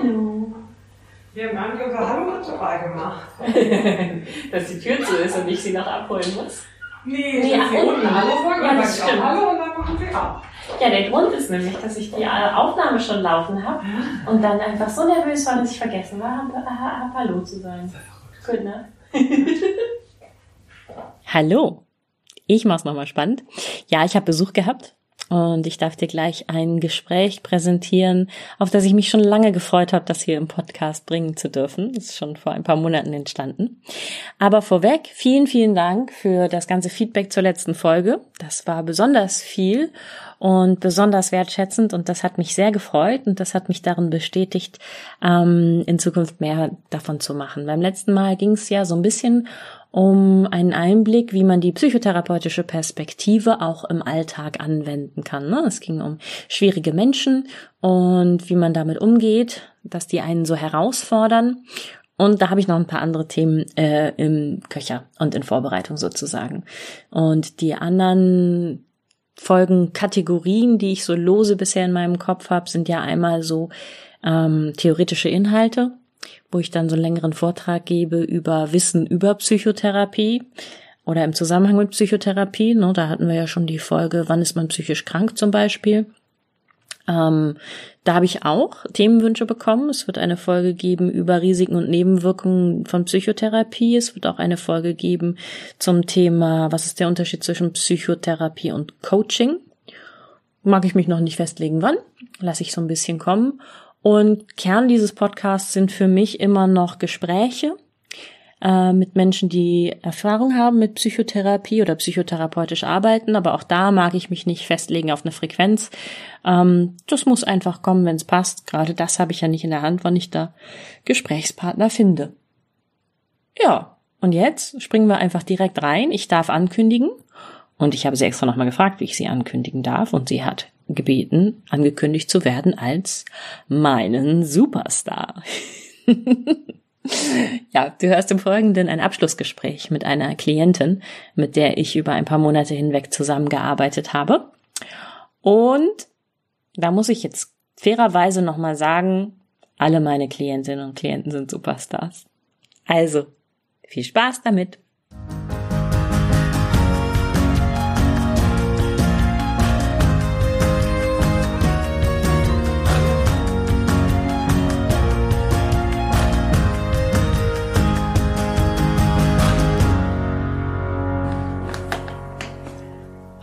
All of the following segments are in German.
Hallo. Wir haben gar nicht unser Hallo-Ritual gemacht. Dass die Tür zu ist und ich sie noch abholen muss. Nee, nee ach, unten. Hallo sagen, ja, das stimmt. Hallo und dann machen wir ab. Ja, der Grund ist nämlich, dass ich die Aufnahme schon laufen habe und dann einfach so nervös war, dass ich vergessen war, hab Hallo zu sagen. Gut, ne? Hallo. Ich mach's nochmal spannend. Ja, ich habe Besuch gehabt und ich darf dir gleich ein Gespräch präsentieren, auf das ich mich schon lange gefreut habe, das hier im Podcast bringen zu dürfen. Das ist schon vor ein paar Monaten entstanden. Aber vorweg, vielen, vielen Dank für das ganze Feedback zur letzten Folge. Das war besonders viel und besonders wertschätzend und das hat mich sehr gefreut und das hat mich darin bestätigt, ähm, in Zukunft mehr davon zu machen. Beim letzten Mal ging es ja so ein bisschen um einen Einblick, wie man die psychotherapeutische Perspektive auch im Alltag anwenden kann. Ne? Es ging um schwierige Menschen und wie man damit umgeht, dass die einen so herausfordern. Und da habe ich noch ein paar andere Themen äh, im Köcher und in Vorbereitung sozusagen. Und die anderen Folgenkategorien, die ich so lose bisher in meinem Kopf habe, sind ja einmal so ähm, theoretische Inhalte, wo ich dann so einen längeren Vortrag gebe über Wissen über Psychotherapie oder im Zusammenhang mit Psychotherapie. Ne, da hatten wir ja schon die Folge, wann ist man psychisch krank zum Beispiel. Ähm, da habe ich auch Themenwünsche bekommen. Es wird eine Folge geben über Risiken und Nebenwirkungen von Psychotherapie. Es wird auch eine Folge geben zum Thema, was ist der Unterschied zwischen Psychotherapie und Coaching. Mag ich mich noch nicht festlegen, wann. Lasse ich so ein bisschen kommen. Und Kern dieses Podcasts sind für mich immer noch Gespräche äh, mit Menschen, die Erfahrung haben mit Psychotherapie oder psychotherapeutisch arbeiten. Aber auch da mag ich mich nicht festlegen auf eine Frequenz. Ähm, das muss einfach kommen, wenn es passt. Gerade das habe ich ja nicht in der Hand, wann ich da Gesprächspartner finde. Ja, und jetzt springen wir einfach direkt rein. Ich darf ankündigen. Und ich habe sie extra nochmal gefragt, wie ich sie ankündigen darf. Und sie hat gebeten, angekündigt zu werden als meinen Superstar. ja, du hörst im Folgenden ein Abschlussgespräch mit einer Klientin, mit der ich über ein paar Monate hinweg zusammengearbeitet habe. Und da muss ich jetzt fairerweise nochmal sagen, alle meine Klientinnen und Klienten sind Superstars. Also, viel Spaß damit!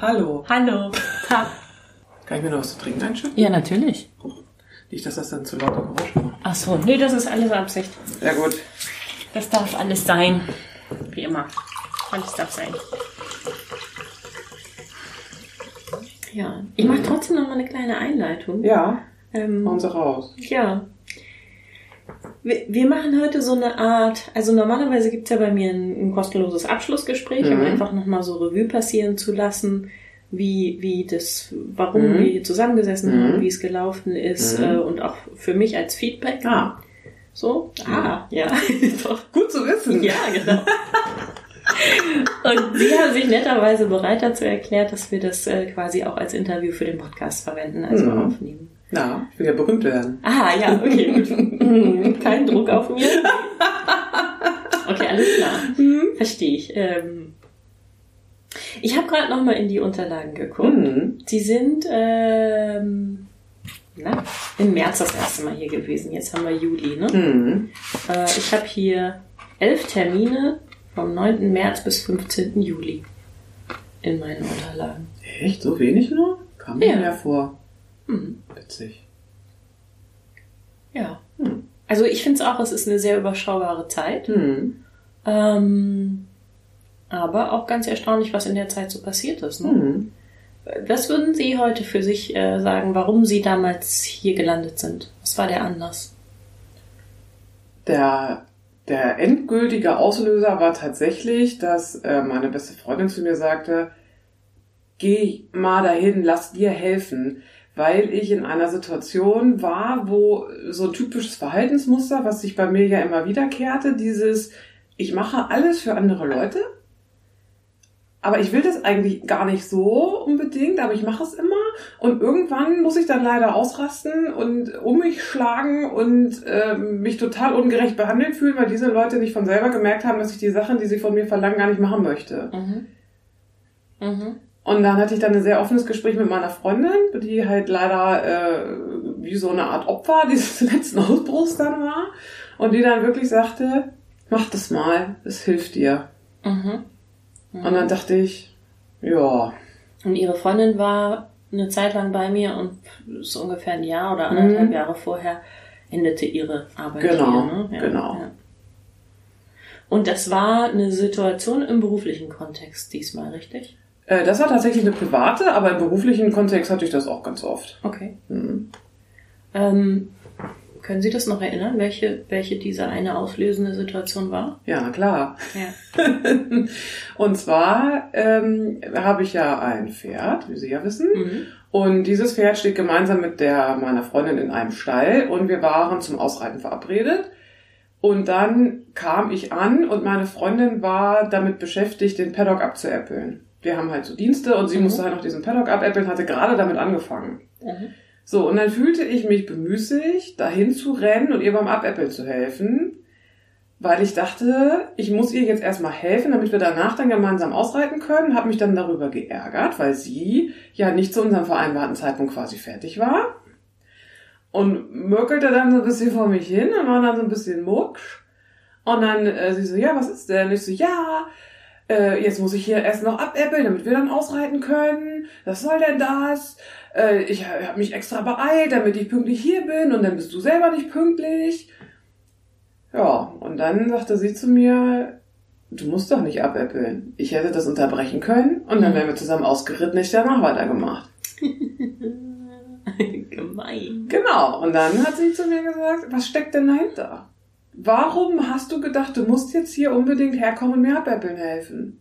Hallo. Hallo. Kann ich mir noch was zu trinken einschütten? Ja, natürlich. Nicht, dass das dann zu laute Geräusche macht. Ach so, nee, das ist alles Absicht. Ja, gut. Das darf alles sein. Wie immer. Alles darf sein. Ja, ich mache trotzdem noch mal eine kleine Einleitung. Ja, Ähm, machen Sie raus. Ja. Wir, machen heute so eine Art, also normalerweise gibt's ja bei mir ein, ein kostenloses Abschlussgespräch, um Mhm. einfach nochmal so Revue passieren zu lassen, wie, wie das, warum Mhm. wir hier zusammengesessen Mhm. haben, wie es gelaufen ist Mhm. äh, und auch für mich als Feedback. Ah, So? Ah, ja, doch. gut zu wissen. Ja, genau. Und Sie haben sich netterweise bereit dazu erklärt, dass wir das äh, quasi auch als Interview für den Podcast verwenden, also Mhm. aufnehmen. Na, ich will ja berühmt werden. Ah, ja, okay, gut. Mhm, Kein Druck auf mir. Okay, alles klar. Verstehe ich. Ähm, ich habe gerade noch mal in die Unterlagen geguckt. Mhm. Sie sind ähm, na, im März das erste Mal hier gewesen. Jetzt haben wir Juli. Ne? Mhm. Äh, ich habe hier elf Termine vom 9. März bis 15. Juli in meinen Unterlagen. Echt? So wenig nur? Kam mir Ja. ja vor. Mhm. Witzig. Ja. Hm. Also ich finde es auch, es ist eine sehr überschaubare Zeit. Mhm. Ähm, aber auch ganz erstaunlich, was in der Zeit so passiert ist. Ne? Mhm. Was würden Sie heute für sich äh, sagen, warum Sie damals hier gelandet sind? Was war der Anlass? Der, der endgültige Auslöser war tatsächlich, dass äh, meine beste Freundin zu mir sagte, geh mal dahin, lass dir helfen. Weil ich in einer Situation war, wo so ein typisches Verhaltensmuster, was sich bei mir ja immer wiederkehrte, dieses, ich mache alles für andere Leute, aber ich will das eigentlich gar nicht so unbedingt, aber ich mache es immer. und irgendwann muss ich dann leider ausrasten und um mich schlagen und äh, mich total ungerecht behandelt fühlen, weil diese Leute nicht von selber gemerkt haben, dass ich die Sachen, die sie von mir verlangen, gar nicht machen möchte. Mhm. Mhm. Und dann hatte ich dann ein sehr offenes Gespräch mit meiner Freundin, die halt leider äh, wie so eine Art Opfer dieses letzten Ausbruchs dann war. Und die dann wirklich sagte, mach das mal, es hilft dir. Mhm. Und dann dachte ich, ja, Und ihre Freundin war eine Zeit lang bei mir und so ungefähr ein Jahr oder anderthalb Mhm. Jahre vorher endete ihre Arbeit Genau, hier. Ne? Ja, genau. Ja. Und das war eine Situation im beruflichen Kontext diesmal, richtig? Äh, das war tatsächlich eine private, aber im beruflichen Kontext hatte ich das auch ganz oft. Okay. Mhm. Ähm, können Sie das noch erinnern, welche, welche diese eine auslösende Situation war? Ja, klar. Ja. Und zwar ähm, habe ich ja ein Pferd, wie Sie ja wissen. Mhm. Und dieses Pferd steht gemeinsam mit der meiner Freundin in einem Stall und wir waren zum Ausreiten verabredet. Und dann kam ich an und meine Freundin war damit beschäftigt, den Paddock abzuäppeln. Wir haben halt so Dienste und sie Mhm. musste halt noch diesen Paddock abäppeln, hatte gerade damit angefangen. Mhm. So, und dann fühlte ich mich bemüßigt, dahin zu rennen und ihr beim Abäppeln zu helfen, weil ich dachte, ich muss ihr jetzt erstmal helfen, damit wir danach dann gemeinsam ausreiten können, habe mich dann darüber geärgert, weil sie ja nicht zu unserem vereinbarten Zeitpunkt quasi fertig war und mürkelte dann so ein bisschen vor mich hin und war dann so ein bisschen mucksch. Und dann äh, sie so, ja, was ist denn? Und ich so, ja, äh, jetzt muss ich hier erst noch abäppeln, damit wir dann ausreiten können. Was soll denn das? Äh, ich habe mich extra beeilt, damit ich pünktlich hier bin und dann bist du selber nicht pünktlich. Ja, und dann sagte sie zu mir, du musst doch nicht abäppeln. Ich hätte das unterbrechen können und dann wären wir zusammen ausgeritten, ich danach weitergemacht. Gemein. Genau, und dann hat sie zu mir gesagt, was steckt denn dahinter? Warum hast du gedacht, du musst jetzt hier unbedingt herkommen und mir abäppeln helfen?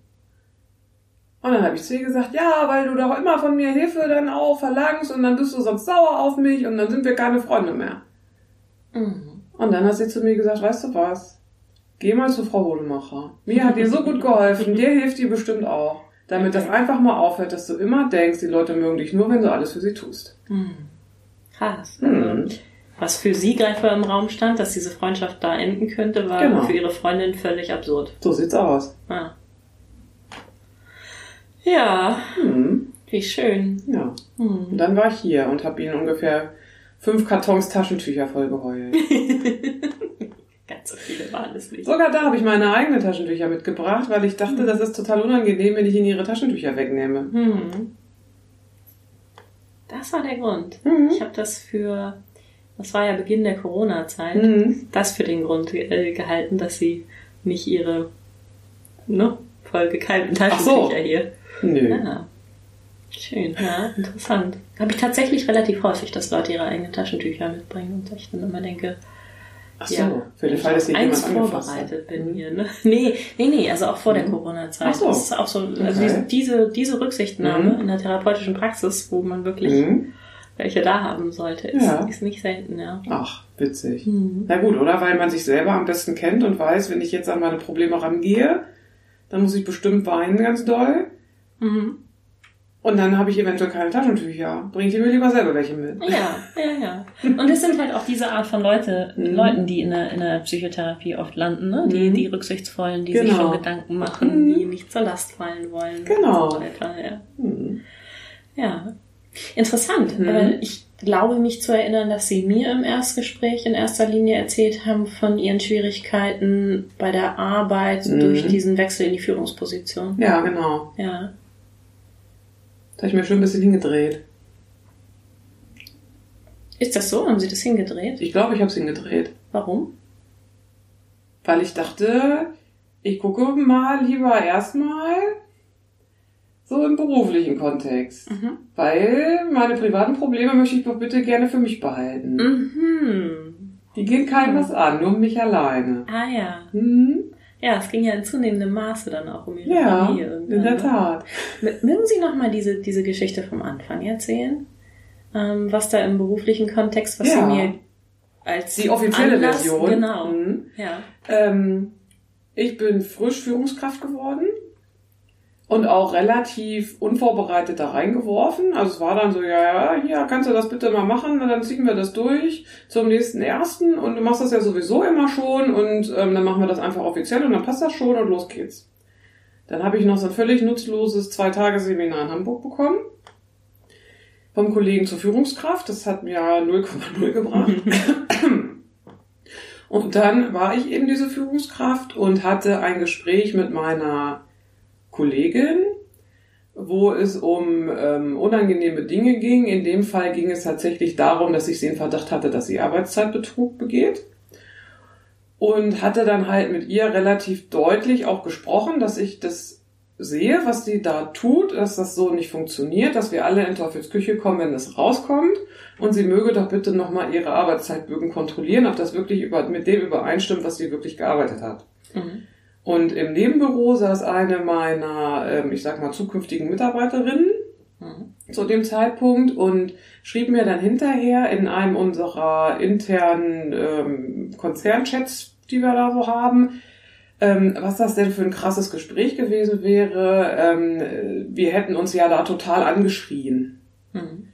Und dann habe ich zu ihr gesagt, ja, weil du doch immer von mir Hilfe dann auch verlangst und dann bist du sonst sauer auf mich und dann sind wir keine Freunde mehr. Mhm. Und dann hat sie zu mir gesagt, weißt du was? Geh mal zu Frau Hodemacher. Mir hat die so gut geholfen, dir hilft die bestimmt auch. Damit das einfach mal aufhört, dass du immer denkst, die Leute mögen dich nur, wenn du alles für sie tust. Mhm. Krass. Mhm. Was für sie vor im Raum stand, dass diese Freundschaft da enden könnte, war Genau. für ihre Freundin völlig absurd. So sieht's aus. Ah. Ja, Hm. wie schön. Ja. Und Hm. dann war ich hier und habe ihnen ungefähr fünf Kartons Taschentücher voll geheult. Ganz so viele waren es nicht. Sogar da habe ich meine eigenen Taschentücher mitgebracht, weil ich dachte, das ist total unangenehm, wenn ich ihnen ihre Taschentücher wegnehme. Hm. Das war der Grund. Mhm. Ich habe das für, das war ja Beginn der Corona-Zeit, Mhm. das für den Grund äh, gehalten, dass sie nicht ihre ne, voll gekalten Ach so. Taschentücher hier. Nö. Ja. Schön, ja, interessant. Habe ich tatsächlich relativ häufig, dass Leute ihre eigenen Taschentücher mitbringen und ich dann immer denke, Ach so, ja, für den Fall, ich dass jemand eins vorbereitet bin Mhm. hier, ne? Nee, nee, nee, also auch vor der Mhm. Corona-Zeit. Ach so. Das ist auch so, also Okay. diese, diese, diese Rücksichtnahme Mhm. in der therapeutischen Praxis, wo man wirklich Mhm. Welche da haben sollte, ist, Ja. ist nicht selten, ja. Ach, witzig. Mhm. Na gut, oder? Weil man sich selber am besten kennt und weiß, wenn ich jetzt an meine Probleme rangehe, dann muss ich bestimmt weinen ganz doll. Mhm. Und dann habe ich eventuell keine Taschentücher. Bring ich mir lieber selber welche mit. Ja, ja, ja. Und es sind halt auch diese Art von Leute, Mhm. Leuten, die in der, in der Psychotherapie oft landen, ne? Die, Mhm. die rücksichtsvollen, die sich Genau. schon Gedanken machen, Mhm. die nicht zur Last fallen wollen. Genau. So ja. Hm. Ja. Interessant, Mhm. weil ich glaube mich zu erinnern, dass Sie mir im Erstgespräch in erster Linie erzählt haben von Ihren Schwierigkeiten bei der Arbeit Mhm. durch diesen Wechsel in die Führungsposition. Ja, genau. Ja. Da habe ich mir schon ein bisschen hingedreht. Ist das so? Haben Sie das hingedreht? Ich glaube, ich habe es hingedreht. Warum? Weil ich dachte, ich gucke mal lieber erstmal so im beruflichen Kontext. Mhm. Weil meine privaten Probleme möchte ich doch bitte gerne für mich behalten. Mhm. Die gehen keinem was an, nur um mich alleine. Ah ja. Hm? Ja, es ging ja in zunehmendem Maße dann auch um Ihre Ja, Familie. irgendwann, in der ne? Tat. Mögen Sie noch mal diese, diese Geschichte vom Anfang erzählen? Ähm, was da im beruflichen Kontext, was Ja. Sie mir als Die offizielle Anlass, Version. Genau. Hm. Ja. Ähm, ich bin frisch Führungskraft geworden und auch relativ unvorbereitet da reingeworfen. Also es war dann so, ja, ja, hier kannst du das bitte mal machen, dann ziehen wir das durch zum nächsten ersten und du machst das ja sowieso immer schon und ähm, dann machen wir das einfach offiziell und dann passt das schon und los geht's. Dann habe ich noch so ein völlig nutzloses Zwei-Tage-Seminar in Hamburg bekommen. Vom Kollegen zur Führungskraft. Das hat mir 0,0 gebracht. und dann war ich eben diese Führungskraft und hatte ein Gespräch mit meiner Kollegin, wo es um ähm, unangenehme Dinge ging. In dem Fall ging es tatsächlich darum, dass ich sie in Verdacht hatte, dass sie Arbeitszeitbetrug begeht. Und hatte dann halt mit ihr relativ deutlich auch gesprochen, dass ich das sehe, was sie da tut, dass das so nicht funktioniert, dass wir alle in Teufels Küche kommen, wenn es rauskommt. Und sie möge doch bitte nochmal ihre Arbeitszeitbögen kontrollieren, ob das wirklich über, mit dem übereinstimmt, was sie wirklich gearbeitet hat. Mhm. Und im Nebenbüro saß eine meiner, ähm, ich sag mal, zukünftigen Mitarbeiterinnen mhm. zu dem Zeitpunkt und schrieb mir dann hinterher in einem unserer internen ähm, Konzernchats, die wir da so haben, ähm, was das denn für ein krasses Gespräch gewesen wäre. Ähm, wir hätten uns ja da total angeschrien. Mhm.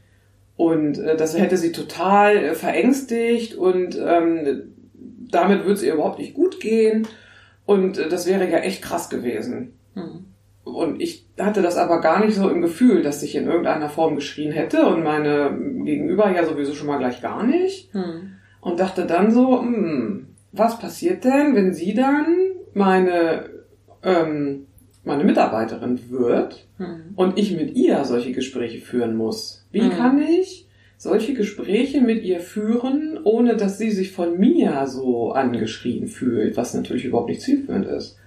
Und äh, das hätte sie total äh, verängstigt und ähm, damit würde es ihr überhaupt nicht gut gehen. Und äh, das wäre ja echt krass gewesen. Mhm. Und ich hatte das aber gar nicht so im Gefühl, dass ich in irgendeiner Form geschrien hätte und meine Gegenüber ja sowieso schon mal gleich gar nicht. Mhm. Und dachte dann so, hm, was passiert denn, wenn sie dann meine, ähm, meine Mitarbeiterin wird mhm. und ich mit ihr solche Gespräche führen muss? Wie mhm. kann ich solche Gespräche mit ihr führen, ohne dass sie sich von mir so angeschrien fühlt, was natürlich überhaupt nicht zielführend ist.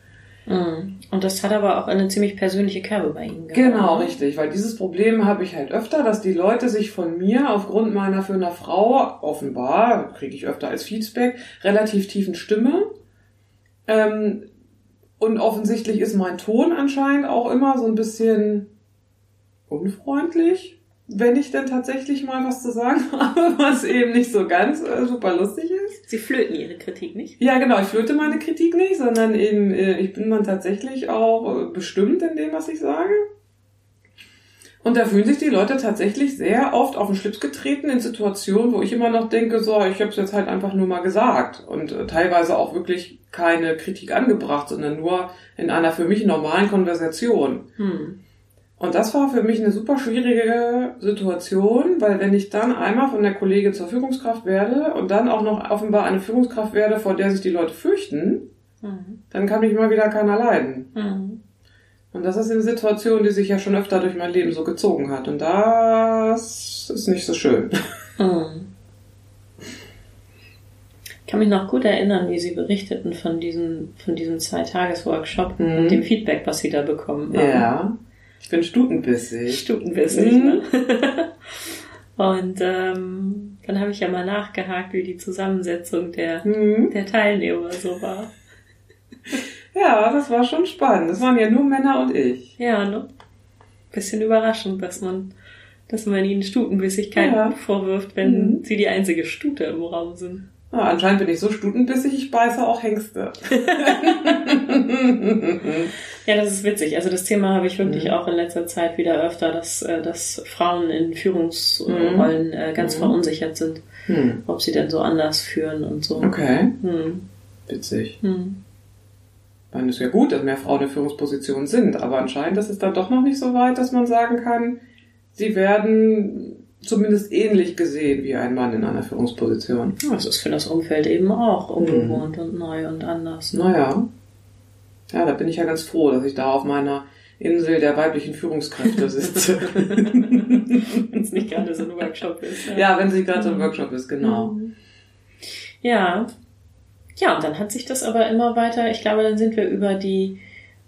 Mhm. Und das hat aber auch eine ziemlich persönliche Kerbe bei Ihnen gehabt. Genau, richtig, weil dieses Problem habe ich halt öfter, dass die Leute sich von mir aufgrund meiner für eine Frau offenbar, kriege ich öfter als Feedback, relativ tiefen Stimme. Ähm, und offensichtlich ist mein Ton anscheinend auch immer so ein bisschen unfreundlich wenn ich dann tatsächlich mal was zu sagen habe, was eben nicht so ganz äh, super lustig ist. Sie flöten Ihre Kritik nicht? Ja, genau, ich flöte meine Kritik nicht, sondern eben, äh, ich bin dann tatsächlich auch äh, bestimmt in dem, was ich sage. Und da fühlen sich die Leute tatsächlich sehr oft auf den Schlips getreten in Situationen, wo ich immer noch denke, so, ich habe es jetzt halt einfach nur mal gesagt und äh, teilweise auch wirklich keine Kritik angebracht, sondern nur in einer für mich normalen Konversation. Hm. Und das war für mich eine super schwierige Situation, weil wenn ich dann einmal von der Kollegin zur Führungskraft werde und dann auch noch offenbar eine Führungskraft werde, vor der sich die Leute fürchten, mhm. dann kann mich immer wieder keiner leiden. Mhm. Und das ist eine Situation, die sich ja schon öfter durch mein Leben so gezogen hat. Und das ist nicht so schön. Mhm. Ich kann mich noch gut erinnern, wie Sie berichteten von diesem, von diesem Zwei-Tages-Workshop mhm. und dem Feedback, was Sie da bekommen haben. Ja. Ich bin stutenbissig. Stutenbissig, mhm. ne? Und ähm, dann habe ich ja mal nachgehakt, wie die Zusammensetzung der, mhm. der Teilnehmer so war. Ja, das war schon spannend. Das waren ja nur Männer und ich. Ja, ne? Bisschen überraschend, dass man, dass man ihnen Stutenbissigkeit ja. vorwirft, wenn mhm. sie die einzige Stute im Raum sind. Ah, anscheinend bin ich so stutenbissig, ich beiße auch Hengste. ja, das ist witzig. Also das Thema habe ich wirklich mhm. auch in letzter Zeit wieder öfter, dass, äh, dass Frauen in Führungsrollen mhm. Äh, ganz mhm. verunsichert sind, mhm. ob sie denn so anders führen und so. Okay. Mhm. Witzig. Ich meine, es ist ja gut, dass mehr Frauen in Führungspositionen sind, aber anscheinend ist es dann doch noch nicht so weit, dass man sagen kann, sie werden zumindest ähnlich gesehen wie ein Mann in einer Führungsposition. Das ist für das Umfeld eben auch ungewohnt und neu und anders. Ne? Naja. Ja, da bin ich ja ganz froh, dass ich da auf meiner Insel der weiblichen Führungskräfte sitze. wenn es nicht gerade so ein Workshop ist. Ja, ja wenn es nicht gerade so ein Workshop ist, genau. Mhm. Ja. Ja, und dann hat sich das aber immer weiter, ich glaube, dann sind wir über die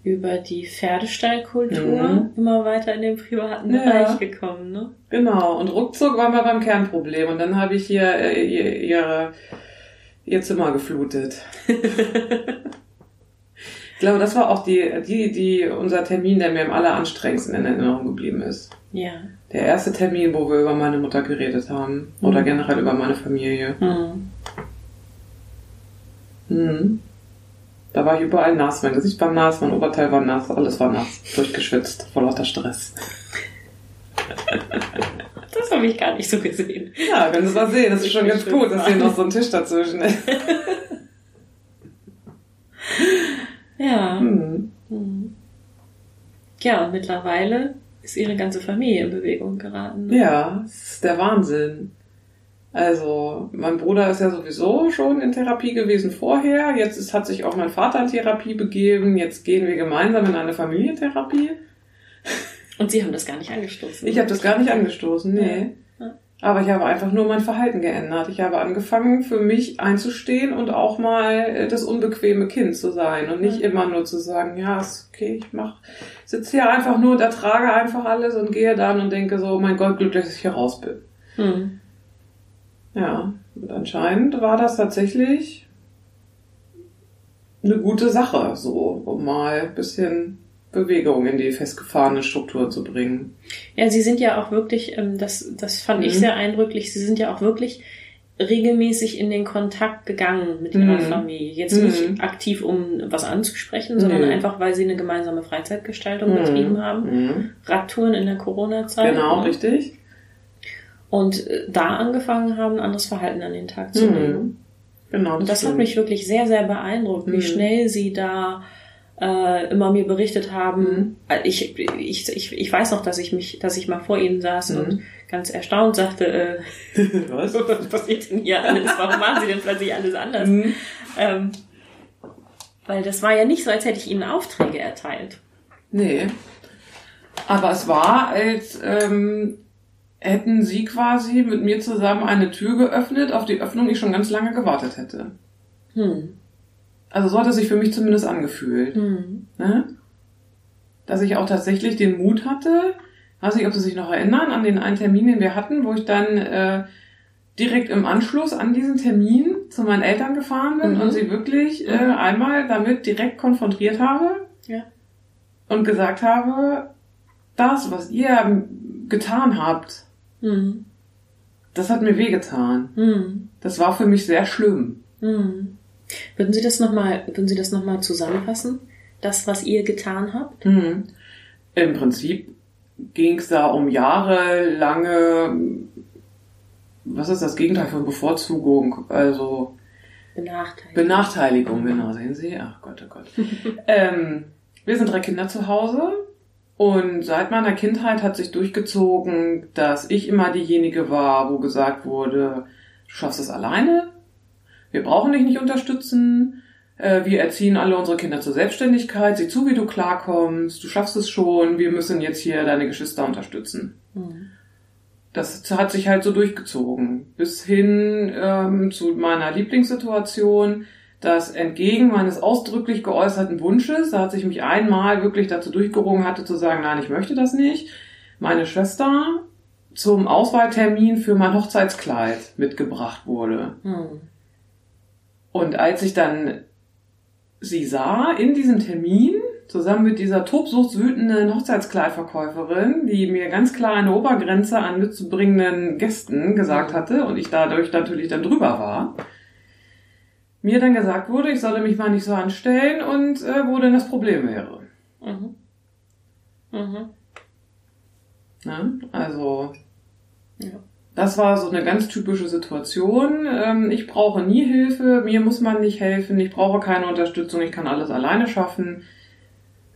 über die Pferdestallkultur mhm. immer weiter in den privaten ja. Bereich gekommen, ne? Genau, und ruckzuck waren wir beim Kernproblem und dann habe ich hier äh, ihr, ihre, ihr Zimmer geflutet. ich glaube, das war auch die, die, die, unser Termin, der mir am alleranstrengendsten in Erinnerung geblieben ist. Ja. Der erste Termin, wo wir über meine Mutter geredet haben. Mhm. Oder generell über meine Familie. Mhm. Mhm. Da war ich überall nass. Mein Gesicht war nass, mein Oberteil war nass, alles war nass. Durchgeschwitzt, vor lauter Stress. Das habe ich gar nicht so gesehen. Ja, wenn Sie mal sehen, das ist schon ganz gut, dass hier noch so ein Tisch dazwischen ist. Ja. Hm. Ja, und mittlerweile ist ihre ganze Familie in Bewegung geraten. Ne? Ja, das ist der Wahnsinn. Also, mein Bruder ist ja sowieso schon in Therapie gewesen vorher. Jetzt ist, hat sich auch mein Vater in Therapie begeben. Jetzt gehen wir gemeinsam in eine Familientherapie. Und Sie haben das gar nicht angestoßen? Ich habe das gar nicht angestoßen, nee. Ja. Aber ich habe einfach nur mein Verhalten geändert. Ich habe angefangen, für mich einzustehen und auch mal äh, das unbequeme Kind zu sein und nicht ja. immer nur zu sagen, ja, ist okay, ich mach, sitze hier einfach nur, da trage einfach alles und gehe dann und denke so, mein Gott, glücklich, dass ich hier raus bin. Hm. Ja, und anscheinend war das tatsächlich eine gute Sache, so, um mal ein bisschen Bewegung in die festgefahrene Struktur zu bringen. Ja, sie sind ja auch wirklich, ähm, das, das fand mhm. ich sehr eindrücklich, sie sind ja auch wirklich regelmäßig in den Kontakt gegangen mit ihrer mhm. Familie. Jetzt mhm. nicht aktiv, um was anzusprechen, sondern mhm. einfach, weil sie eine gemeinsame Freizeitgestaltung mhm. betrieben haben. Mhm. Radtouren in der Corona-Zeit. Genau, ne? richtig. Und äh, da angefangen haben, anderes Verhalten an den Tag zu legen. Genau. Das Und das hat mich wirklich sehr, sehr beeindruckt, wie schnell sie da äh, immer mir berichtet haben. Mhm. Äh, ich, ich, ich, ich weiß noch, dass ich mich, dass ich mal vor ihnen saß mhm. und ganz erstaunt sagte, äh, was? was passiert denn hier alles? Warum machen sie denn plötzlich alles anders? Mhm. Ähm, weil das war ja nicht so, als hätte ich ihnen Aufträge erteilt. Nee. Aber es war, als ähm, hätten sie quasi mit mir zusammen eine Tür geöffnet, auf die Öffnung ich schon ganz lange gewartet hätte. Hm. Also so hat es sich für mich zumindest angefühlt. Mhm. Ne? Dass ich auch tatsächlich den Mut hatte, weiß nicht, ob Sie sich noch erinnern, an den einen Termin, den wir hatten, wo ich dann äh, direkt im Anschluss an diesen Termin zu meinen Eltern gefahren bin mhm. und sie wirklich äh, mhm. einmal damit direkt konfrontiert habe ja. und gesagt habe, das, was ihr getan habt, mhm. das hat mir wehgetan. Mhm. Das war für mich sehr schlimm. Mhm. Würden Sie das nochmal, würden Sie das nochmal zusammenfassen? Das, was ihr getan habt? Mhm. Im Prinzip ging es da um jahrelange, was ist das Gegenteil von Bevorzugung? Also Benachteiligung. Benachteiligung, genau, sehen Sie? Ach Gott, oh Gott. ähm, wir sind drei Kinder zu Hause und seit meiner Kindheit hat sich durchgezogen, dass ich immer diejenige war, wo gesagt wurde, du schaffst es alleine, wir brauchen dich nicht unterstützen. Äh, wir erziehen alle unsere Kinder zur Selbstständigkeit. Sieh zu, wie du klarkommst. Du schaffst es schon. Wir müssen jetzt hier deine Geschwister unterstützen. Mhm. Das hat sich halt so durchgezogen. Bis hin ähm, zu meiner Lieblingssituation, dass entgegen meines ausdrücklich geäußerten Wunsches, da hat sich mich einmal wirklich dazu durchgerungen hatte zu sagen, nein, ich möchte das nicht, meine Schwester zum Auswahltermin für mein Hochzeitskleid mitgebracht wurde. Mhm. Und als ich dann sie sah in diesem Termin, zusammen mit dieser tobsuchtswütenden Hochzeitskleidverkäuferin, die mir ganz klar eine Obergrenze an mitzubringenden Gästen gesagt hatte und ich dadurch natürlich dann drüber war, mir dann gesagt wurde, ich solle mich mal nicht so anstellen und äh, wo denn das Problem wäre. Mhm. Mhm. Ja, also. Ja. Das war so eine ganz typische Situation. Ähm, ich brauche nie Hilfe, mir muss man nicht helfen, ich brauche keine Unterstützung, ich kann alles alleine schaffen.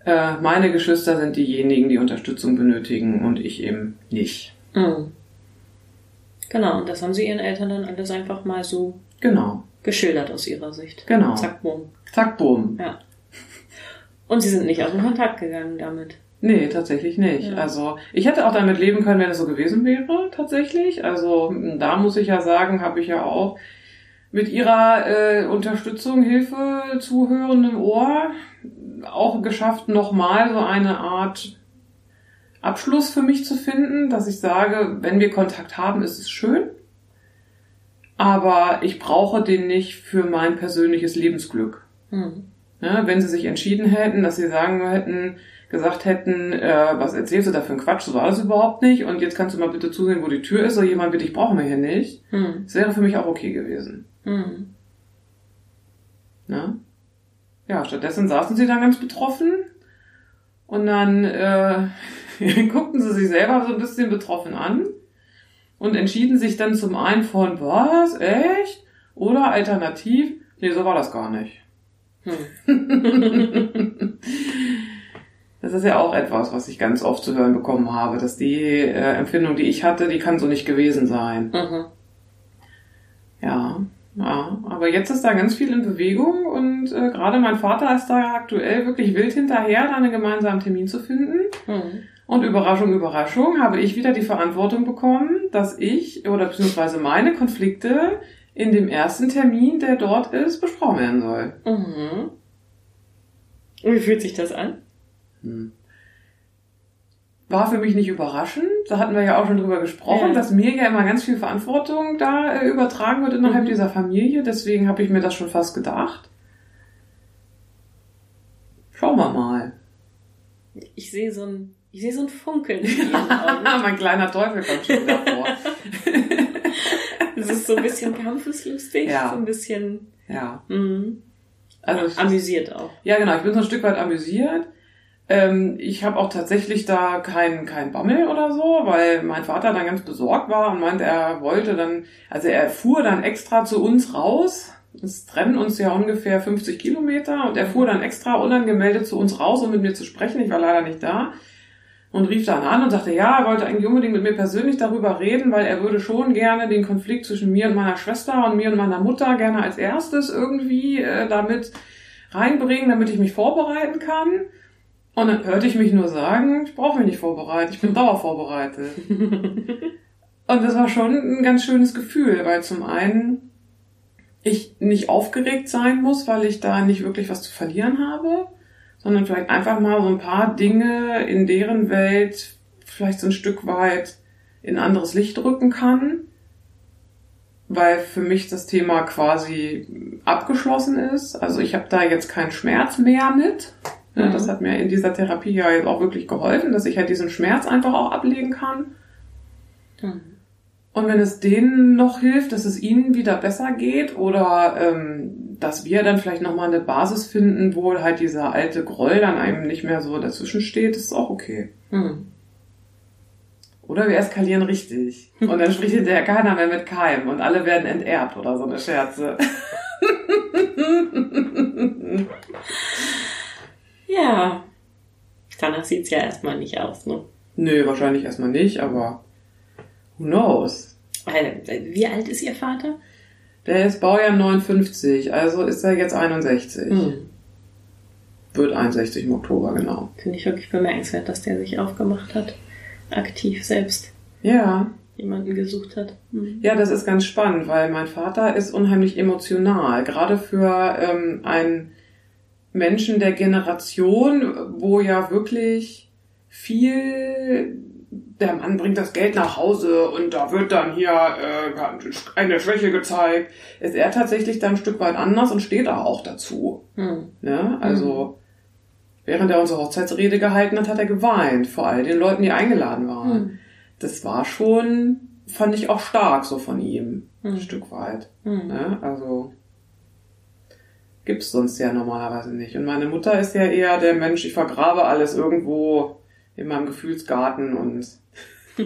Äh, meine Geschwister sind diejenigen, die Unterstützung benötigen und ich eben nicht. Mhm. Genau, und das haben sie ihren Eltern dann alles einfach mal so genau. geschildert aus ihrer Sicht. Genau. Zack, bumm. Zack, bumm. Ja. Und sie sind nicht aus dem Kontakt gegangen damit. Nee, tatsächlich nicht. Ja. Also ich hätte auch damit leben können, wenn es so gewesen wäre, tatsächlich. Also da muss ich ja sagen, habe ich ja auch mit ihrer äh, Unterstützung, Hilfe, zuhörendem Ohr auch geschafft, nochmal so eine Art Abschluss für mich zu finden, dass ich sage, wenn wir Kontakt haben, ist es schön, aber ich brauche den nicht für mein persönliches Lebensglück. Hm. Ja, wenn sie sich entschieden hätten, dass sie sagen hätten, gesagt hätten, äh, was erzählst du da für ein Quatsch, so war das überhaupt nicht und jetzt kannst du mal bitte zusehen, wo die Tür ist, so jemand bitte, ich brauchen wir hier nicht. Hm. Das wäre für mich auch okay gewesen. Hm. Na? ja, stattdessen saßen sie dann ganz betroffen und dann äh, guckten sie sich selber so ein bisschen betroffen an und entschieden sich dann zum einen von, was, echt? Oder alternativ, nee, so war das gar nicht. Hm. das ist ja auch etwas, was ich ganz oft zu hören bekommen habe, dass die äh, Empfindung, die ich hatte, die kann so nicht gewesen sein. Mhm. Ja, ja, aber jetzt ist da ganz viel in Bewegung und äh, gerade mein Vater ist da aktuell wirklich wild hinterher, da einen gemeinsamen Termin zu finden. Mhm. Und Überraschung, Überraschung, habe ich wieder die Verantwortung bekommen, dass ich oder beziehungsweise meine Konflikte in dem ersten Termin, der dort ist, besprochen werden soll. Mhm. Und wie fühlt sich das an? Hm. War für mich nicht überraschend. Da hatten wir ja auch schon drüber gesprochen, ja. dass mir ja immer ganz viel Verantwortung da äh, übertragen wird innerhalb mhm. dieser Familie. Deswegen habe ich mir das schon fast gedacht. Schauen wir mal. Ich sehe so ein, ich sehe so ein Funkeln. mein kleiner Teufel kommt schon davor. Es ist so ein bisschen kampfeslustig, ja. so ein bisschen. Ja. Mh. Also amüsiert auch. Ja, genau. Ich bin so ein Stück weit amüsiert. Ähm, ich habe auch tatsächlich da keinen kein Bammel oder so, weil mein Vater dann ganz besorgt war und meinte, er wollte dann, also er fuhr dann extra zu uns raus. Es trennen uns ja ungefähr 50 Kilometer und er fuhr dann extra unangemeldet zu uns raus, um mit mir zu sprechen. Ich war leider nicht da und rief dann an und sagte, ja, er wollte eigentlich unbedingt mit mir persönlich darüber reden, weil er würde schon gerne den Konflikt zwischen mir und meiner Schwester und mir und meiner Mutter gerne als erstes irgendwie äh, damit reinbringen, damit ich mich vorbereiten kann. Und dann hörte ich mich nur sagen, ich brauche mich nicht vorbereiten, ich bin dauervorbereitet. und das war schon ein ganz schönes Gefühl, weil zum einen ich nicht aufgeregt sein muss, weil ich da nicht wirklich was zu verlieren habe sondern vielleicht einfach mal so ein paar Dinge in deren Welt vielleicht so ein Stück weit in anderes Licht rücken kann, weil für mich das Thema quasi abgeschlossen ist. Also ich habe da jetzt keinen Schmerz mehr mit. Mhm. Das hat mir in dieser Therapie ja jetzt auch wirklich geholfen, dass ich halt diesen Schmerz einfach auch ablegen kann. Mhm. Und wenn es denen noch hilft, dass es ihnen wieder besser geht oder ähm, dass wir dann vielleicht nochmal eine Basis finden, wo halt dieser alte Groll dann einem nicht mehr so dazwischen steht, ist auch okay. Hm. Oder wir eskalieren richtig. Und dann spricht hinterher keiner mehr mit Keim und alle werden enterbt oder so eine Scherze. ja. Danach sieht's ja erstmal nicht aus, ne? Nö, wahrscheinlich erstmal nicht, aber who knows? Äh, wie alt ist Ihr Vater? Der ist Baujahr 59, also ist er jetzt 61. Hm. Wird 61 im Oktober, genau. Finde ich wirklich bemerkenswert, dass der sich aufgemacht hat, aktiv selbst. Ja. Jemanden gesucht hat. Hm. Ja, das ist ganz spannend, weil mein Vater ist unheimlich emotional. Gerade für ähm, einen Menschen der Generation, wo ja wirklich viel der Mann bringt das Geld nach Hause und da wird dann hier äh, eine Schwäche gezeigt, ist er tatsächlich dann ein Stück weit anders und steht da auch dazu. Hm. Ne? Also hm. während er unsere Hochzeitsrede gehalten hat, hat er geweint, vor all den Leuten, die eingeladen waren. Hm. Das war schon, fand ich auch stark so von ihm, ein hm. Stück weit. Hm. Ne? Also gibt's sonst ja normalerweise nicht. Und meine Mutter ist ja eher der Mensch, ich vergrabe alles irgendwo in meinem Gefühlsgarten und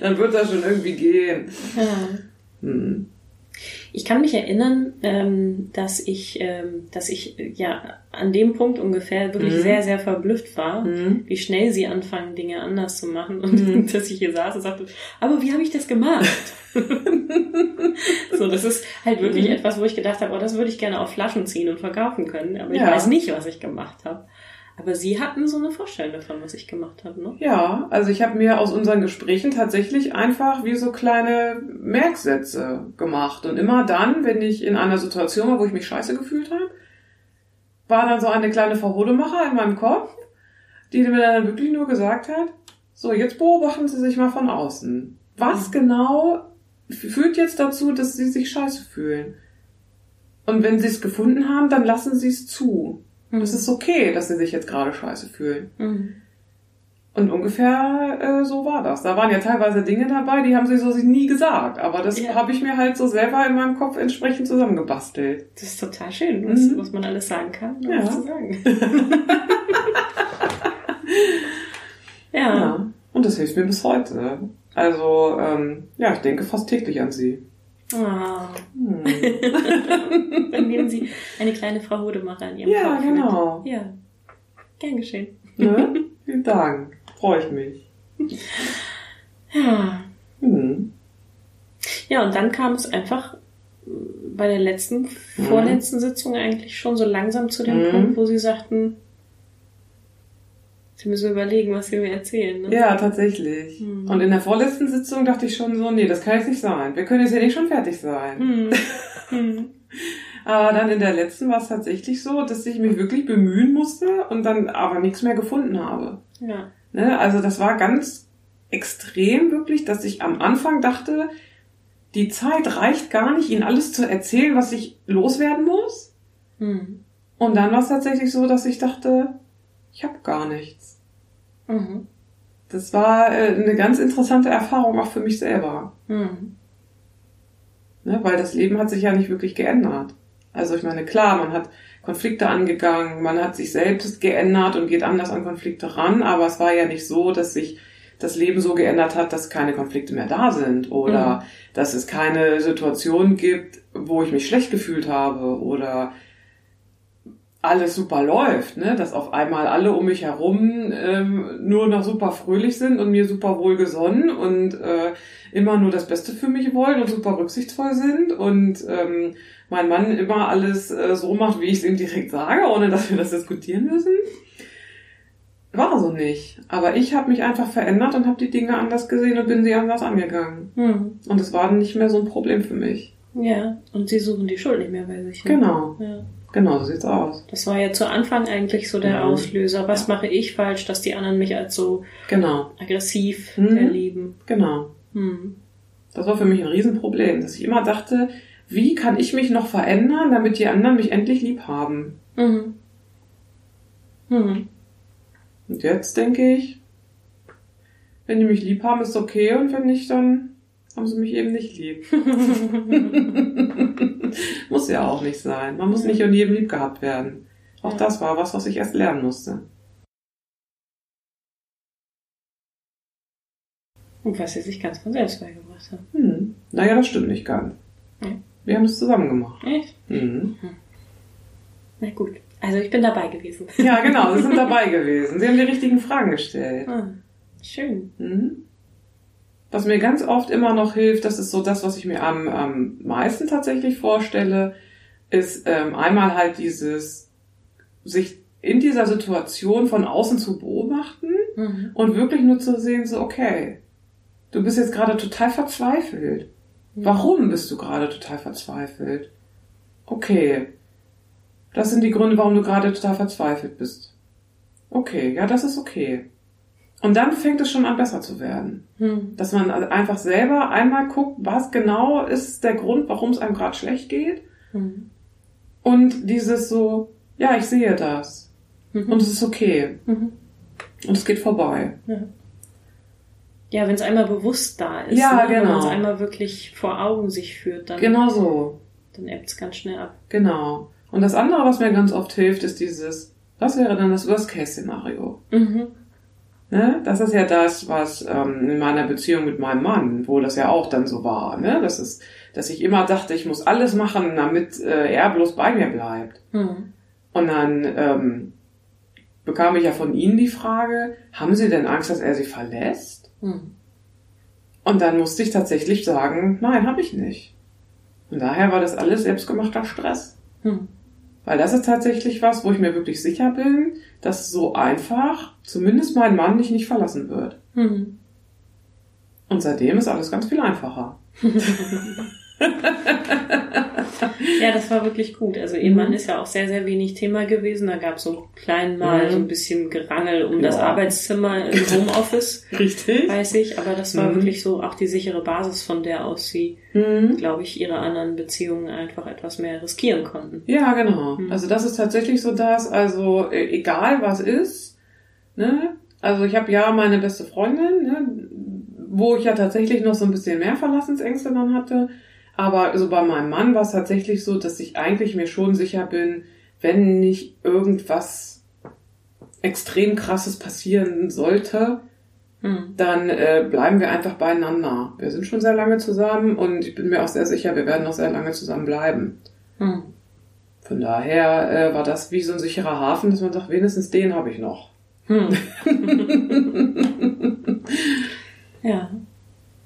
dann wird das schon irgendwie gehen. Hm. Ich kann mich erinnern, ähm, dass ich, ähm, dass ich äh, ja an dem Punkt ungefähr wirklich mhm. sehr, sehr verblüfft war, mhm. wie schnell sie anfangen, Dinge anders zu machen und mhm. dass ich hier saß und sagte, aber wie habe ich das gemacht? so, das ist halt wirklich mhm. etwas, wo ich gedacht habe, oh, das würde ich gerne auf Flaschen ziehen und verkaufen können, aber ich ja. weiß nicht, was ich gemacht habe. Aber Sie hatten so eine Vorstellung davon, was ich gemacht habe, ne? Ja, also ich habe mir aus unseren Gesprächen tatsächlich einfach wie so kleine Merksätze gemacht. Und immer dann, wenn ich in einer Situation war, wo ich mich scheiße gefühlt habe, war dann so eine kleine Verhodemacher in meinem Kopf, die mir dann wirklich nur gesagt hat, so, jetzt beobachten Sie sich mal von außen. Was mhm. genau führt jetzt dazu, dass Sie sich scheiße fühlen? Und wenn Sie es gefunden haben, dann lassen Sie es zu. Mhm. Es ist okay, dass sie sich jetzt gerade scheiße fühlen. Mhm. Und ungefähr äh, so war das. Da waren ja teilweise Dinge dabei, die haben sie so nie gesagt. Aber das Ja. habe ich mir halt so selber in meinem Kopf entsprechend zusammengebastelt. Das ist total schön, was, Mhm. was man alles sagen kann, um Ja. was zu sagen. ja. Ja. Und das hilft mir bis heute. Also, ähm, ja, ich denke fast täglich an sie. Ah. Hm. Dann nehmen Sie eine kleine Frau Hodemacher in Ihrem Ja, Kopf genau. Mit. Ja. Gern geschehen. ne? Vielen Dank. Freue ich mich. Ja. Hm. Ja, und dann kam es einfach äh, bei der letzten, vorletzten Sitzung eigentlich schon so langsam zu dem Mhm. Punkt, wo Sie sagten, Sie müssen überlegen, was Sie mir erzählen. Ne? Ja, tatsächlich. Hm. Und in der vorletzten Sitzung dachte ich schon so, nee, das kann jetzt nicht sein. Wir können jetzt ja nicht schon fertig sein. Hm. Hm. Aber dann in der letzten war es tatsächlich so, dass ich mich wirklich bemühen musste und dann aber nichts mehr gefunden habe. Ja. Ne? Also das war ganz extrem wirklich, dass ich am Anfang dachte, die Zeit reicht gar nicht, ihnen alles zu erzählen, was ich loswerden muss. Hm. Und dann war es tatsächlich so, dass ich dachte, ich habe gar nichts. Mhm. Das war äh, eine ganz interessante Erfahrung auch für mich selber. Mhm. Ne? Weil das Leben hat sich ja nicht wirklich geändert. Also ich meine, klar, man hat Konflikte angegangen, man hat sich selbst geändert und geht anders an Konflikte ran, aber es war ja nicht so, dass sich das Leben so geändert hat, dass keine Konflikte mehr da sind oder Mhm. dass es keine Situation gibt, wo ich mich schlecht gefühlt habe oder alles super läuft, ne? dass auf einmal alle um mich herum ähm, nur noch super fröhlich sind und mir super wohlgesonnen und äh, immer nur das Beste für mich wollen und super rücksichtsvoll sind und ähm, mein Mann immer alles äh, so macht, wie ich es ihm direkt sage, ohne dass wir das diskutieren müssen. War so nicht. Aber ich habe mich einfach verändert und habe die Dinge anders gesehen und bin sie anders angegangen. Mhm. Und es war nicht mehr so ein Problem für mich. Ja, und Sie suchen die Schuld nicht mehr bei sich. Ne? Genau, Ja. Genau so sieht's aus. Das war ja zu Anfang eigentlich so der Mhm. Auslöser. Was mache ich falsch, dass die anderen mich als so Genau, aggressiv Mhm. erleben? genau. Hm. Das war für mich ein Riesenproblem, dass ich immer dachte, wie kann ich mich noch verändern, damit die anderen mich endlich lieb haben? Mhm. Mhm. Und jetzt denke ich, wenn die mich lieb haben, ist okay und wenn nicht, dann haben sie mich eben nicht lieb. muss ja auch nicht sein. Man muss nicht von jedem lieb gehabt werden. Auch das war was, was ich erst lernen musste. Und was sie sich ganz von selbst beigebracht haben. Hm. Naja, das stimmt nicht ganz. Ja. Wir haben es zusammen gemacht. Echt? Mhm. Na gut. Also ich bin dabei gewesen. Ja, genau, Sie sind dabei gewesen. Sie haben die richtigen Fragen gestellt. Ah, schön. Mhm. Was mir ganz oft immer noch hilft, das ist so das, was ich mir am, am meisten tatsächlich vorstelle, ist ähm, einmal halt dieses, sich in dieser Situation von außen zu beobachten Mhm. und wirklich nur zu sehen, so, okay, du bist jetzt gerade total verzweifelt. Warum bist du gerade total verzweifelt? Okay, das sind die Gründe, warum du gerade total verzweifelt bist. Okay, ja, das ist okay. Und dann fängt es schon an, besser zu werden. Mhm. Dass man also einfach selber einmal guckt, was genau ist der Grund, warum es einem gerade schlecht geht. Mhm. Und dieses so, ja, ich sehe das. Mhm. Und es ist okay. Mhm. Und es geht vorbei. Ja, wenn es einmal bewusst da ist. Ja, ne? Wenn genau. man es einmal wirklich vor Augen sich führt, dann, Genau so. dann ebbt es ganz schnell ab. Genau. Und das andere, was mir ganz oft hilft, ist dieses, was wäre denn das Worst-Case-Szenario? Mhm. Ne? Das ist ja das, was ähm, in meiner Beziehung mit meinem Mann, wo das ja auch dann so war, ne? Das ist, dass ich immer dachte, ich muss alles machen, damit äh, er bloß bei mir bleibt. Mhm. Und dann ähm, bekam ich ja von Ihnen die Frage, haben Sie denn Angst, dass er Sie verlässt? Mhm. Und dann musste ich tatsächlich sagen, nein, habe ich nicht. Und daher war das alles selbstgemachter Stress. Mhm. Weil das ist tatsächlich was, wo ich mir wirklich sicher bin, dass so einfach zumindest mein Mann mich nicht verlassen wird. Mhm. Und seitdem ist alles ganz viel einfacher. Ja, das war wirklich gut. Also ihr Mhm. Mann ist ja auch sehr, sehr wenig Thema gewesen. Da gab es so klein mal Mhm. so ein bisschen Gerangel um das Ja. Arbeitszimmer im Homeoffice, Richtig? weiß ich. Aber das war Mhm. wirklich so auch die sichere Basis, von der aus sie, Mhm. glaube ich, ihre anderen Beziehungen einfach etwas mehr riskieren konnten. Ja, genau. Mhm. Also das ist tatsächlich so das, also äh, egal was ist, ne? Also ich habe ja meine beste Freundin, ne, wo ich ja tatsächlich noch so ein bisschen mehr Verlassensängste dann hatte. Aber also bei meinem Mann war es tatsächlich so, dass ich eigentlich mir schon sicher bin, wenn nicht irgendwas extrem krasses passieren sollte, hm. dann äh, bleiben wir einfach beieinander. Wir sind schon sehr lange zusammen und ich bin mir auch sehr sicher, wir werden noch sehr lange zusammen bleiben. Hm. Von daher äh, war das wie so ein sicherer Hafen, dass man sagt, wenigstens den habe ich noch. Hm. ja.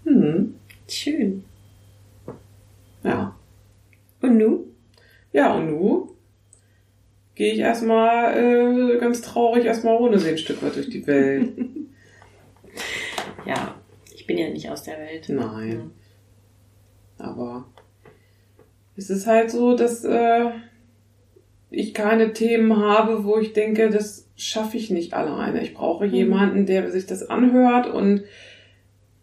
Hm. Schön. Ja. Und nu? Ja, und nu gehe ich erstmal äh, ganz traurig erstmal ohne sie ein Stück weit durch die Welt. ja, ich bin ja nicht aus der Welt. Nein. Aber es ist halt so, dass äh, ich keine Themen habe, wo ich denke, das schaffe ich nicht alleine. Ich brauche mhm. jemanden, der sich das anhört und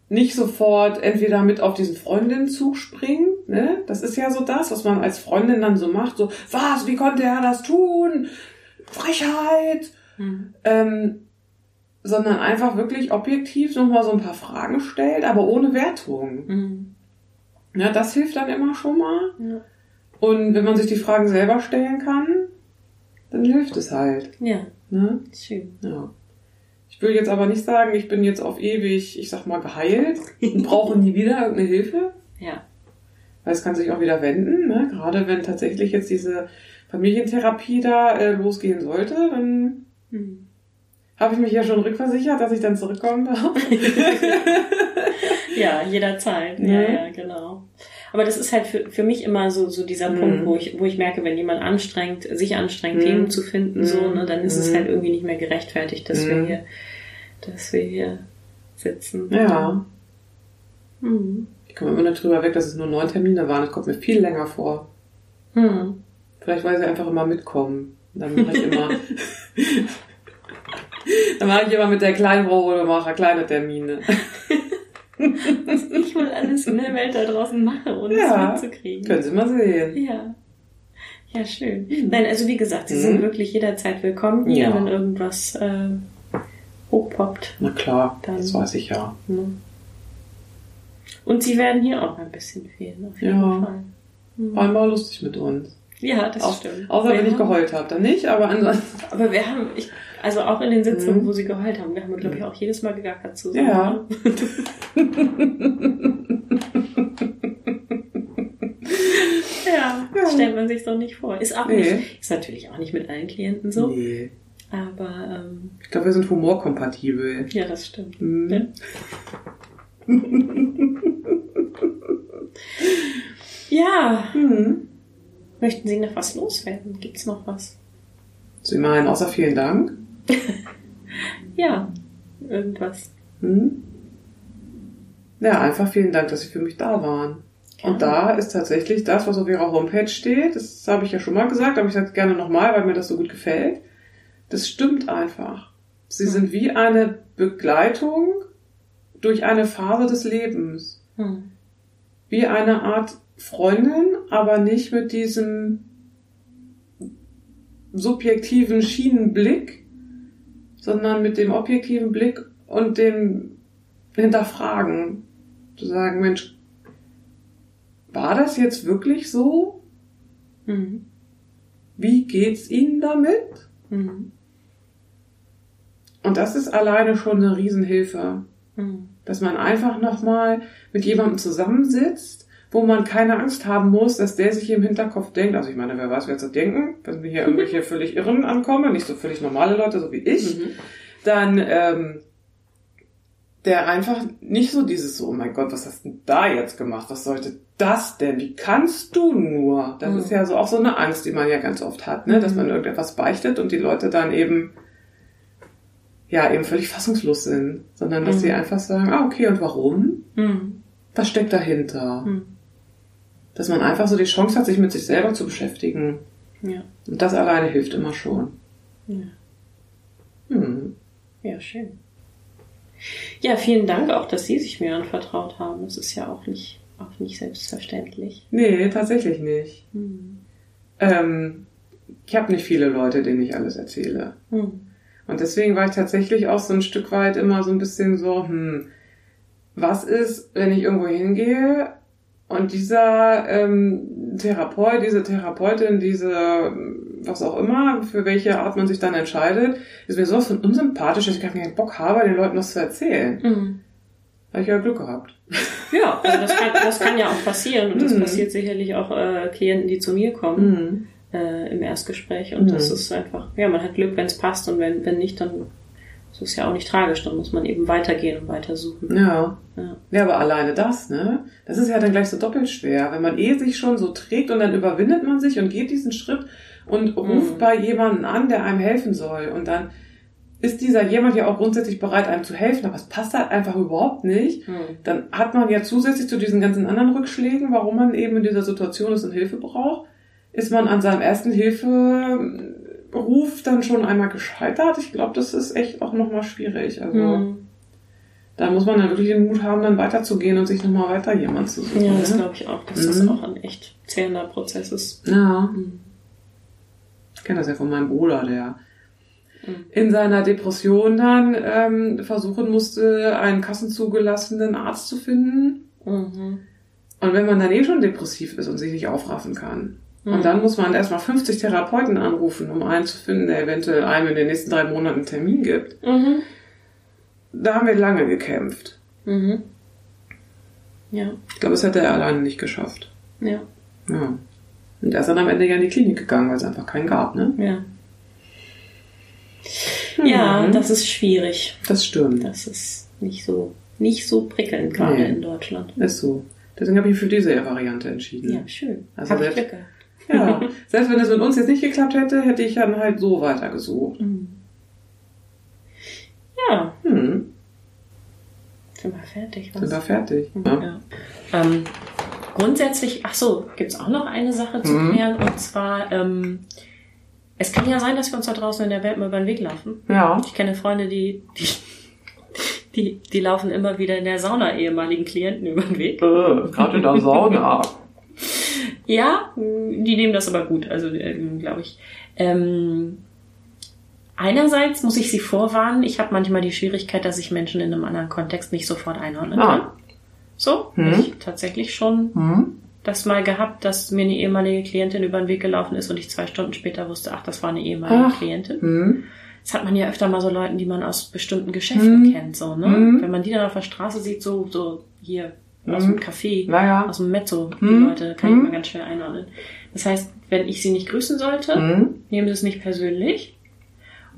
nicht sofort entweder mit auf diesen Freundinzug springt, ne? Das ist ja so das, was man als Freundin dann so macht, so, was, wie konnte er das tun? Frechheit! Mhm. Ähm, sondern einfach wirklich objektiv nochmal so ein paar Fragen stellt, aber ohne Wertung. Mhm. Ja, das hilft dann immer schon mal. Ja. Und wenn man sich die Fragen selber stellen kann, dann hilft es halt. Ja. Ne? Schön. Ja. Ich will jetzt aber nicht sagen, ich bin jetzt auf ewig, ich sag mal, geheilt und brauche nie wieder irgendeine Hilfe. Ja. Weil es kann sich auch wieder wenden, ne? Gerade wenn tatsächlich jetzt diese Familientherapie da äh, losgehen sollte, dann hm. habe ich mich ja schon rückversichert, dass ich dann zurückkommen darf. ja, jederzeit. Ja, ja, ja, genau. Aber das ist halt für, für mich immer so, so dieser mhm. Punkt, wo ich, wo ich merke, wenn jemand anstrengt, sich anstrengt, mhm. Themen zu finden, so, ne, dann ist es mhm. halt irgendwie nicht mehr gerechtfertigt, dass wir mhm. hier, dass wir hier sitzen. Ja. Mhm. Ich komme immer nur drüber weg, dass es nur neun Termine waren. Das kommt mir viel länger vor. Mhm. Vielleicht, weil sie einfach immer mitkommen. Dann mache ich immer, dann mache ich immer mit der kleinen Macher kleine Termine. was ich wohl alles in der Welt da draußen mache, ohne ja, es mitzukriegen. Können Sie mal sehen. Ja. Ja, schön. Mhm. Nein, also wie gesagt, Sie mhm. sind wirklich jederzeit willkommen ja. wenn irgendwas äh, hochpoppt. Na klar, dann, das weiß ich ja. Ne? Und Sie werden hier auch ein bisschen fehlen, auf jeden ja. Fall. Mhm. Einmal lustig mit uns. Ja, das auch, stimmt. Außer wenn ich geheult habe, dann nicht, aber ansonsten. Aber wir haben, ich, also auch in den Sitzungen, mhm. wo sie geheult haben, wir haben, glaube ich, auch jedes Mal gegackert zusammen. Ja. ja, ja. stellt man sich doch nicht vor. Ist auch nee. nicht, ist natürlich auch nicht mit allen Klienten so. Nee. Aber ähm, ich glaube, wir sind humorkompatibel. Ja, das stimmt. Mhm. Ja. ja. Mhm. Möchten Sie noch was loswerden? Gibt es noch was? Sie meinen außer vielen Dank? ja, irgendwas. Hm? Ja, einfach vielen Dank, dass Sie für mich da waren. Gerne. Und da ist tatsächlich das, was auf Ihrer Homepage steht, das habe ich ja schon mal gesagt, aber ich sage es gerne nochmal, weil mir das so gut gefällt. Das stimmt einfach. Sie hm. sind wie eine Begleitung durch eine Phase des Lebens. Hm. Wie eine Art Freundin, aber nicht mit diesem subjektiven Schienenblick, sondern mit dem objektiven Blick und dem Hinterfragen. Zu sagen, Mensch, war das jetzt wirklich so? Mhm. Wie geht's Ihnen damit? Mhm. Und das ist alleine schon eine Riesenhilfe. Mhm. Dass man einfach nochmal mit jemandem zusammensitzt wo man keine Angst haben muss, dass der sich im Hinterkopf denkt, also ich meine, wer weiß, wer zu denken, wenn wir hier irgendwelche völlig Irren ankommen, nicht so völlig normale Leute, so wie ich, mhm. dann ähm, der einfach nicht so dieses so, oh mein Gott, was hast du denn da jetzt gemacht? Was sollte das denn? Wie kannst du nur? Das mhm. ist ja so auch so eine Angst, die man ja ganz oft hat, ne? dass man mhm. irgendetwas beichtet und die Leute dann eben ja eben völlig fassungslos sind, sondern dass mhm. sie einfach sagen, ah okay, und warum? Mhm. Was steckt dahinter? Dass man einfach so die Chance hat, sich mit sich selber zu beschäftigen. Ja. Und das alleine hilft immer schon. Ja. Hm. Ja, schön. Ja, vielen Dank auch, dass Sie sich mir anvertraut haben. Das ist ja auch nicht, auch nicht selbstverständlich. Nee, tatsächlich nicht. Hm. Ähm, ich habe nicht viele Leute, denen ich alles erzähle. Hm. Und deswegen war ich tatsächlich auch so ein Stück weit immer so ein bisschen so, hm, was ist, wenn ich irgendwo hingehe und dieser ähm, Therapeut, diese Therapeutin, diese was auch immer, für welche Art man sich dann entscheidet, ist mir sowas von unsympathisch, dass ich gar keinen Bock habe, den Leuten was zu erzählen. Mhm. Habe ich ja Glück gehabt. Ja, also das kann, das kann ja auch passieren und das mhm. passiert sicherlich auch äh, Klienten, die zu mir kommen mhm. äh, im Erstgespräch und das mhm. ist einfach, ja, man hat Glück, wenn es passt und wenn, wenn nicht, dann ist es ja auch nicht tragisch, dann muss man eben weitergehen und weitersuchen. Ja. ja. Ja, aber alleine das, ne? Das ist ja dann gleich so doppelt schwer. Wenn man eh sich schon so trägt und dann überwindet man sich und geht diesen Schritt und ruft mhm. bei jemandem an, der einem helfen soll. Und dann ist dieser jemand ja auch grundsätzlich bereit, einem zu helfen, aber es passt halt einfach überhaupt nicht. Mhm. Dann hat man ja zusätzlich zu diesen ganzen anderen Rückschlägen, warum man eben in dieser Situation ist und Hilfe braucht, ist man an seinem ersten Hilferuf dann schon einmal gescheitert. Ich glaube, das ist echt auch nochmal schwierig. Also mhm. da muss man dann wirklich den Mut haben, dann weiterzugehen und sich nochmal weiter jemand zu suchen. Ja, das ne? glaube ich auch, dass das mhm. auch ein echt zehrender Prozess ist. Ja. Mhm kenne das ja von meinem Bruder, der mhm. in seiner Depression dann ähm, versuchen musste, einen kassenzugelassenen Arzt zu finden. Mhm. Und wenn man dann eh schon depressiv ist und sich nicht aufraffen kann. Und dann muss man erstmal 50 Therapeuten anrufen, um einen zu finden, der eventuell einem in den nächsten drei Monaten einen Termin gibt. Mhm. Da haben wir lange gekämpft. Mhm. Ja. Ich glaube, das hätte er alleine nicht geschafft. Ja. Ja. Und er ist dann am Ende ja in die Klinik gegangen, weil es einfach keinen gab, ne? Ja. Mhm. Ja, das ist schwierig. Das stimmt. Das ist nicht so, nicht so prickelnd gerade in Deutschland. Ist so. Deswegen habe ich mich für diese Variante entschieden. Ja, schön. Also hab ich Glück Ja, selbst wenn es mit uns jetzt nicht geklappt hätte, hätte ich dann halt so weitergesucht. Mhm. Ja. Hm. Sind wir fertig? Was? Sind wir fertig. Mhm, ja. ja. Ähm, grundsätzlich, ach so, gibt's auch noch eine Sache zu mhm. klären und zwar, ähm, es kann ja sein, dass wir uns da draußen in der Welt mal über den Weg laufen. Ja. Ich kenne Freunde, die, die, die, die laufen immer wieder in der Sauna ehemaligen Klienten über den Weg. Äh, Gerade in der Sauna. ja, die nehmen das aber gut, also äh, glaube ich. Ähm, einerseits muss ich sie vorwarnen, ich habe manchmal die Schwierigkeit, dass ich Menschen in einem anderen Kontext nicht sofort einordnen ah. kann. So, hm. ich tatsächlich schon hm. das mal gehabt, dass mir eine ehemalige Klientin über den Weg gelaufen ist und ich zwei Stunden später wusste, ach, das war eine ehemalige ach. Klientin. Hm. Das hat man ja öfter mal so Leuten, die man aus bestimmten Geschäften hm. kennt, so, ne? Hm. Wenn man die dann auf der Straße sieht, so, so hier aus dem hm. Café, naja. aus dem Mezzo, die Leute, kann ich mal ganz schwer einordnen. Das heißt, wenn ich sie nicht grüßen sollte, nehmen sie es nicht persönlich.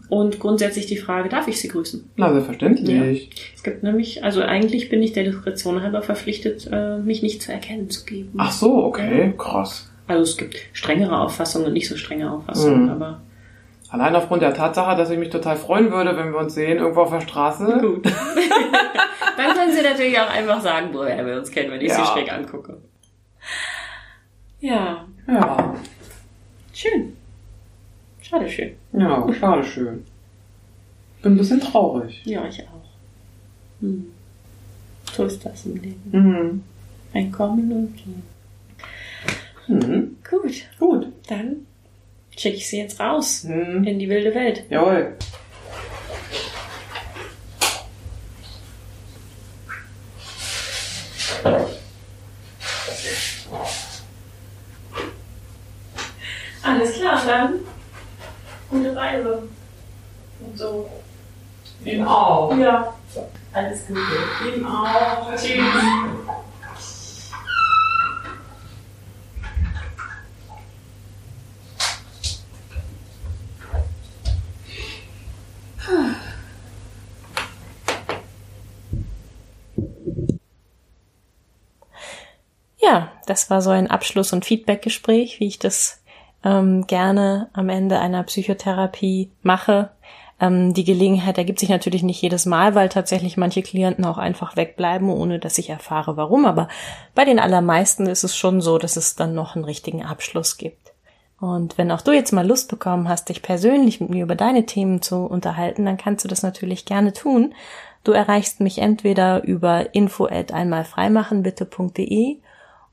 Und grundsätzlich die Frage, darf ich Sie grüßen? Na, selbstverständlich. Ja. Es gibt nämlich, also eigentlich bin ich der Diskretion halber verpflichtet, äh, mich nicht zu erkennen zu geben. Ach so, okay, ja. krass. Also es gibt strengere Auffassungen und nicht so strenge Auffassungen, mhm. aber. Allein aufgrund der Tatsache, dass ich mich total freuen würde, wenn wir uns sehen, irgendwo auf der Straße. Gut. Dann können Sie natürlich auch einfach sagen, woher wir uns kennen, wenn ich ja. Sie schräg angucke. Ja. Ja. Schön. Schade schön. Ja, schade schön. Bin ein bisschen traurig. Ja, ich auch. Hm. So ist das im Leben. Mhm. Ein Kommen und Gehen. Mhm. Gut. Gut. Dann schicke ich sie jetzt raus mhm. in die wilde Welt. Jawohl. Alles klar, dann gute Reise. Und so. Ihnen auch. Ja. Alles Gute. Ihnen auch. Tschüss. Ja, das war so ein Abschluss- und Feedbackgespräch, wie ich das ähm, gerne am Ende einer Psychotherapie mache. Ähm, die Gelegenheit ergibt sich natürlich nicht jedes Mal, weil tatsächlich manche Klienten auch einfach wegbleiben, ohne dass ich erfahre, warum. Aber bei den allermeisten ist es schon so, dass es dann noch einen richtigen Abschluss gibt. Und wenn auch du jetzt mal Lust bekommen hast, dich persönlich mit mir über deine Themen zu unterhalten, dann kannst du das natürlich gerne tun. Du erreichst mich entweder über info at einmalfreimachenbitte.de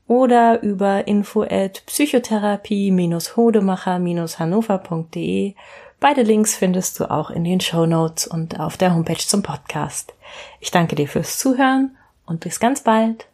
oder über info psychotherapie-hodemacher-hannover.de. Beide Links findest du auch in den Show Notes und auf der Homepage zum Podcast. Ich danke dir fürs Zuhören und bis ganz bald.